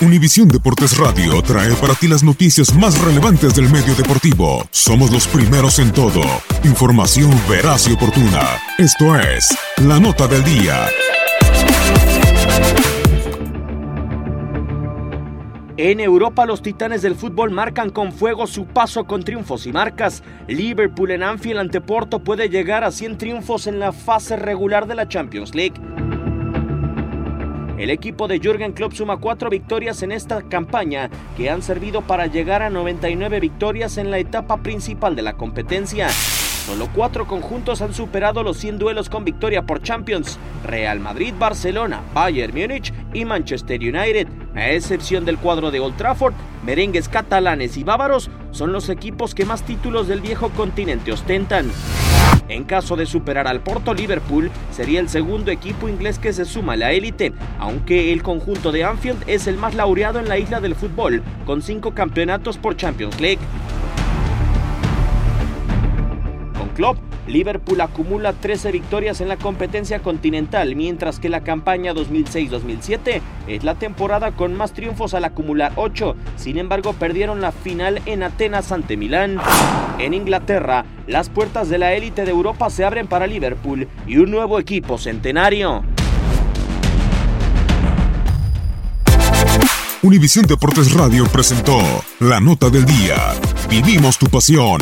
Univisión Deportes Radio trae para ti las noticias más relevantes del medio deportivo. Somos los primeros en todo. Información veraz y oportuna. Esto es La Nota del Día. En Europa los titanes del fútbol marcan con fuego su paso con triunfos y marcas. Liverpool en Anfield ante Porto puede llegar a 100 triunfos en la fase regular de la Champions League. El equipo de Jürgen Klopp suma cuatro victorias en esta campaña que han servido para llegar a 99 victorias en la etapa principal de la competencia. Solo cuatro conjuntos han superado los 100 duelos con victoria por Champions. Real Madrid, Barcelona, Bayern Múnich y Manchester United. A excepción del cuadro de Old Trafford, merengues catalanes y bávaros son los equipos que más títulos del viejo continente ostentan. En caso de superar al Porto, Liverpool sería el segundo equipo inglés que se suma a la élite, aunque el conjunto de Anfield es el más laureado en la isla del fútbol, con cinco campeonatos por Champions League. Con Klopp, Liverpool acumula 13 victorias en la competencia continental, mientras que la campaña 2006-2007 es la temporada con más triunfos al acumular 8. Sin embargo, perdieron la final en Atenas ante Milán. En Inglaterra, las puertas de la élite de Europa se abren para Liverpool y un nuevo equipo centenario. Univisión Deportes Radio presentó la nota del día. Vivimos tu pasión.